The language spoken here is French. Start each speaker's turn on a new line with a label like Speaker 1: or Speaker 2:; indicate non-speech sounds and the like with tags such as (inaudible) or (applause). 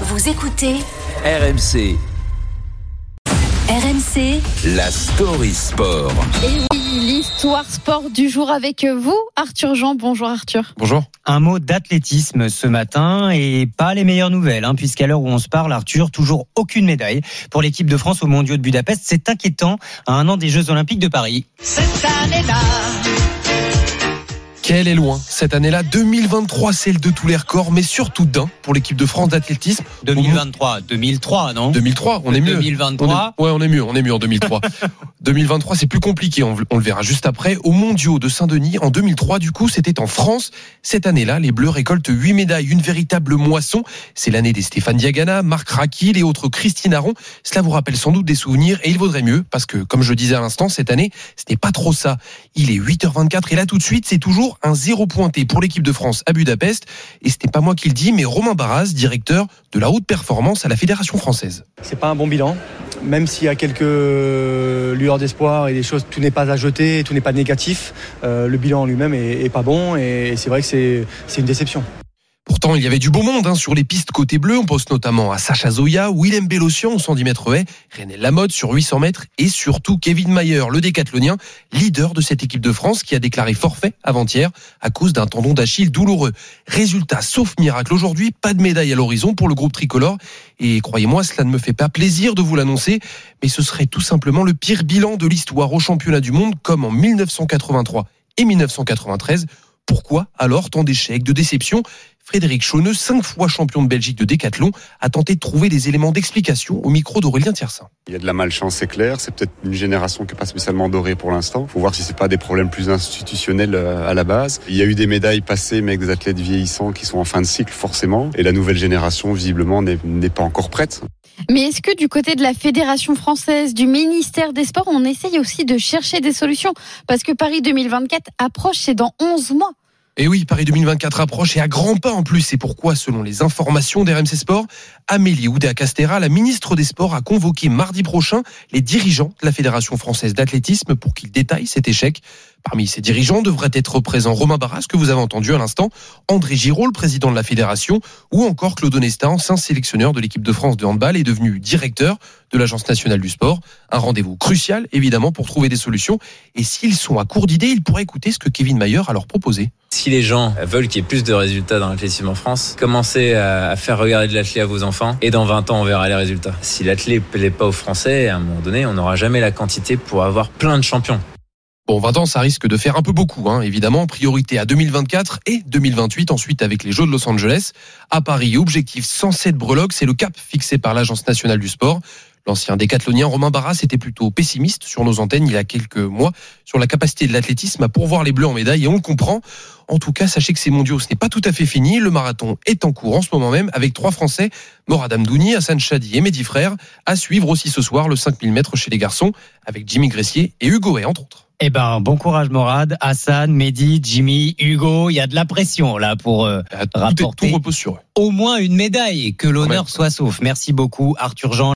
Speaker 1: Vous écoutez
Speaker 2: RMC,
Speaker 1: RMC
Speaker 2: la story sport.
Speaker 3: Et oui, l'histoire sport du jour avec vous, Arthur Jean. Bonjour Arthur.
Speaker 4: Bonjour.
Speaker 5: Un mot d'athlétisme ce matin et pas les meilleures nouvelles, hein, puisqu'à l'heure où on se parle, Arthur, toujours aucune médaille pour l'équipe de France aux mondiaux de Budapest. C'est inquiétant à un an des Jeux Olympiques de Paris.
Speaker 6: Cette année-là,
Speaker 4: Quelle est loin cette année-là? 2023, celle de tous les records, mais surtout d'un pour l'équipe de France d'athlétisme.
Speaker 5: 2023, 2003, non?
Speaker 4: 2003, on est mieux.
Speaker 5: 2023.
Speaker 4: On est- ouais, on est mieux, on est mieux en 2003. (laughs) 2023, c'est plus compliqué, on, le verra juste après. Aux mondiaux de Saint-Denis, en 2003, du coup, c'était en France. Cette année-là, les Bleus récoltent 8 médailles, une véritable moisson. C'est l'année des Stéphane Diagana, Marc Rakil et autres Christine Aron. Cela vous rappelle sans doute des souvenirs et il vaudrait mieux, parce que, comme je disais à l'instant, cette année, ce n'est pas trop ça. Il est 8h24 et là, tout de suite, c'est toujours un zéro pointé pour l'équipe de France à Budapest. Et ce n'est pas moi qui le dis, mais Romain Barras, directeur de la haute performance à la Fédération française.
Speaker 7: C'est pas un bon bilan, même s'il y a quelques lueurs d'espoir et des choses, tout n'est pas à jeter, tout n'est pas négatif. euh, le bilan en lui-même est, pas bon et c'est vrai que c'est une déception.
Speaker 4: Pourtant, il y avait du beau monde hein, sur les pistes côté bleu. On pense notamment à Sacha Zoya, Willem Bellossian au 110 mètres haies, René Lamotte sur 800 mètres et surtout Kevin Mayer, le décathlonien, leader de cette équipe de France qui a déclaré forfait avant-hier à cause d'un tendon d'Achille douloureux. Résultat, sauf miracle aujourd'hui, pas de médaille à l'horizon pour le groupe tricolore. Et croyez-moi, cela ne me fait pas plaisir de vous l'annoncer, mais ce serait tout simplement le pire bilan de l'histoire au championnat du monde comme en 1983 et 1993. Pourquoi alors tant d'échecs, de déceptions? Frédéric Chauneux, cinq fois champion de Belgique de décathlon, a tenté de trouver des éléments d'explication au micro d'Aurélien Tiersin.
Speaker 8: Il y a de la malchance, c'est clair. C'est peut-être une génération qui n'est pas spécialement dorée pour l'instant. faut voir si c'est pas des problèmes plus institutionnels euh, à la base. Il y a eu des médailles passées, mais avec des athlètes vieillissants qui sont en fin de cycle, forcément. Et la nouvelle génération, visiblement, n'est n'est pas encore prête.
Speaker 3: Mais est-ce que du côté de la Fédération française, du ministère des Sports, on essaye aussi de chercher des solutions? Parce que Paris 2024 approche, c'est dans 11 mois.
Speaker 4: Et oui, Paris 2024 approche et à grands pas en plus. C'est pourquoi, selon les informations d'RMC Sport, Amélie Oudéa-Castera, la ministre des Sports, a convoqué mardi prochain les dirigeants de la Fédération française d'athlétisme pour qu'ils détaillent cet échec. Parmi ces dirigeants devraient être présents Romain Barras, que vous avez entendu à l'instant, André Giraud, président de la fédération, ou encore Claude Onesta, ancien sélectionneur de l'équipe de France de handball et devenu directeur de l'Agence nationale du sport. Un rendez-vous crucial, évidemment, pour trouver des solutions. Et s'ils sont à court d'idées, ils pourraient écouter ce que Kevin Mayer a leur proposé.
Speaker 9: Si les gens veulent qu'il y ait plus de résultats dans l'athlétisme en France, commencez à faire regarder de l'athlé à vos enfants et dans 20 ans, on verra les résultats. Si l'athlé plaît pas aux Français, à un moment donné, on n'aura jamais la quantité pour avoir plein de champions.
Speaker 4: Bon, 20 ans, ça risque de faire un peu beaucoup, hein, évidemment. Priorité à 2024 et 2028, ensuite avec les Jeux de Los Angeles. À Paris, objectif 107 breloques, c'est le cap fixé par l'Agence nationale du sport. L'ancien décathlonien Romain Barras était plutôt pessimiste sur nos antennes il y a quelques mois sur la capacité de l'athlétisme à pourvoir les Bleus en médaille et on le comprend. En tout cas, sachez que ces mondiaux, ce n'est pas tout à fait fini. Le marathon est en cours en ce moment même avec trois Français, Morad Amdouni, Hassan Chadi et Mehdi Frère, à suivre aussi ce soir le 5000 mètres chez les garçons avec Jimmy Gressier et Hugo Hay, entre autres.
Speaker 5: Eh ben, bon courage Morad, Hassan, Mehdi, Jimmy, Hugo. Il y a de la pression là pour euh,
Speaker 4: Euh, Tout, repose sur eux.
Speaker 5: au moins une médaille. Que l'honneur soit sauf. Merci beaucoup Arthur Jean.